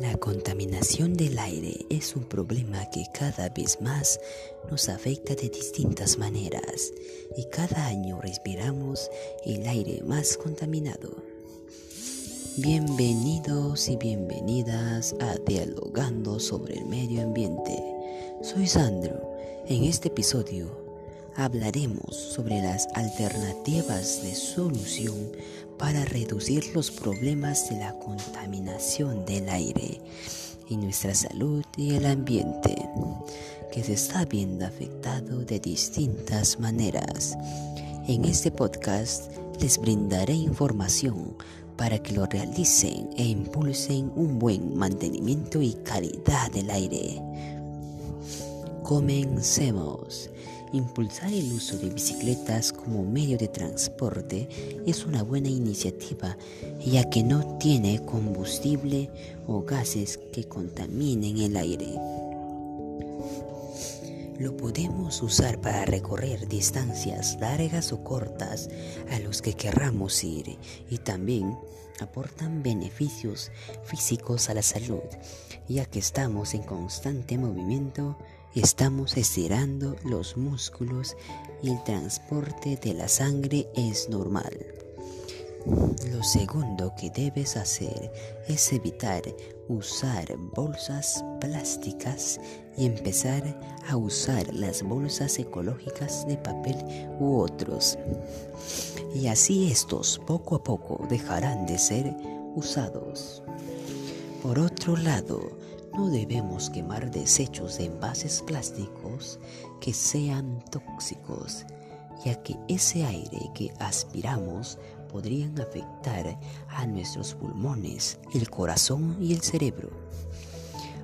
La contaminación del aire es un problema que cada vez más nos afecta de distintas maneras y cada año respiramos el aire más contaminado. Bienvenidos y bienvenidas a Dialogando sobre el Medio Ambiente. Soy Sandro. En este episodio hablaremos sobre las alternativas de solución para reducir los problemas de la contaminación del aire y nuestra salud y el ambiente, que se está viendo afectado de distintas maneras. En este podcast les brindaré información para que lo realicen e impulsen un buen mantenimiento y calidad del aire. Comencemos. Impulsar el uso de bicicletas como medio de transporte es una buena iniciativa ya que no tiene combustible o gases que contaminen el aire. Lo podemos usar para recorrer distancias largas o cortas a los que querramos ir y también aportan beneficios físicos a la salud, ya que estamos en constante movimiento Estamos estirando los músculos y el transporte de la sangre es normal. Lo segundo que debes hacer es evitar usar bolsas plásticas y empezar a usar las bolsas ecológicas de papel u otros. Y así estos poco a poco dejarán de ser usados. Por otro lado, no debemos quemar desechos de envases plásticos que sean tóxicos, ya que ese aire que aspiramos podrían afectar a nuestros pulmones, el corazón y el cerebro,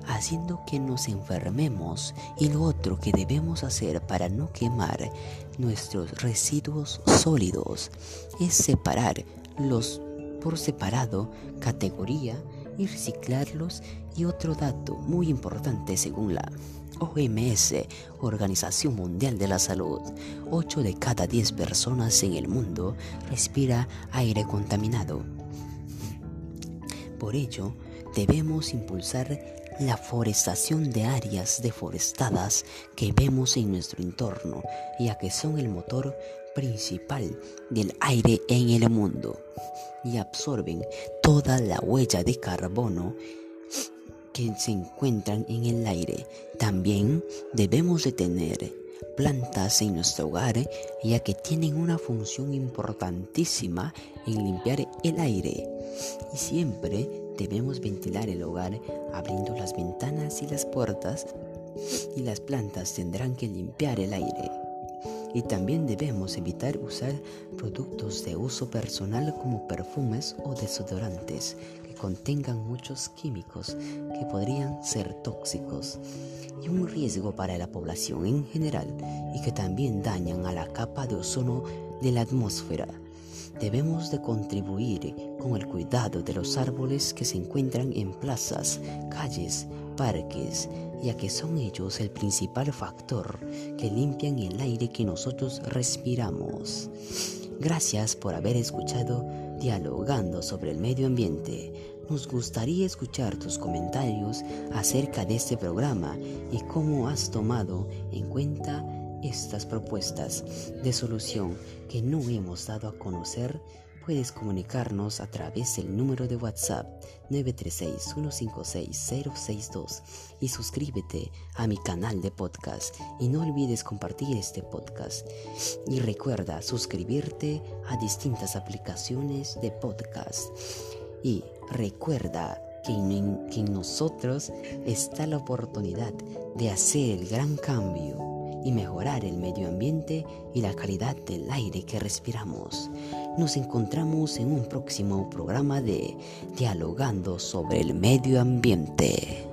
haciendo que nos enfermemos. Y lo otro que debemos hacer para no quemar nuestros residuos sólidos es separar los por separado categoría y reciclarlos. Y otro dato muy importante según la OMS, Organización Mundial de la Salud, 8 de cada 10 personas en el mundo respira aire contaminado. Por ello, debemos impulsar la forestación de áreas deforestadas que vemos en nuestro entorno, ya que son el motor principal del aire en el mundo y absorben toda la huella de carbono que se encuentran en el aire. También debemos de tener plantas en nuestro hogar ya que tienen una función importantísima en limpiar el aire. Y siempre debemos ventilar el hogar abriendo las ventanas y las puertas y las plantas tendrán que limpiar el aire y también debemos evitar usar productos de uso personal como perfumes o desodorantes que contengan muchos químicos que podrían ser tóxicos y un riesgo para la población en general y que también dañan a la capa de ozono de la atmósfera. Debemos de contribuir con el cuidado de los árboles que se encuentran en plazas, calles, parques, ya que son ellos el principal factor que limpian el aire que nosotros respiramos. Gracias por haber escuchado Dialogando sobre el Medio Ambiente. Nos gustaría escuchar tus comentarios acerca de este programa y cómo has tomado en cuenta estas propuestas de solución que no hemos dado a conocer puedes comunicarnos a través del número de WhatsApp 936-156-062 y suscríbete a mi canal de podcast y no olvides compartir este podcast. Y recuerda suscribirte a distintas aplicaciones de podcast. Y recuerda que en, que en nosotros está la oportunidad de hacer el gran cambio y mejorar el medio ambiente y la calidad del aire que respiramos. Nos encontramos en un próximo programa de Dialogando sobre el medio ambiente.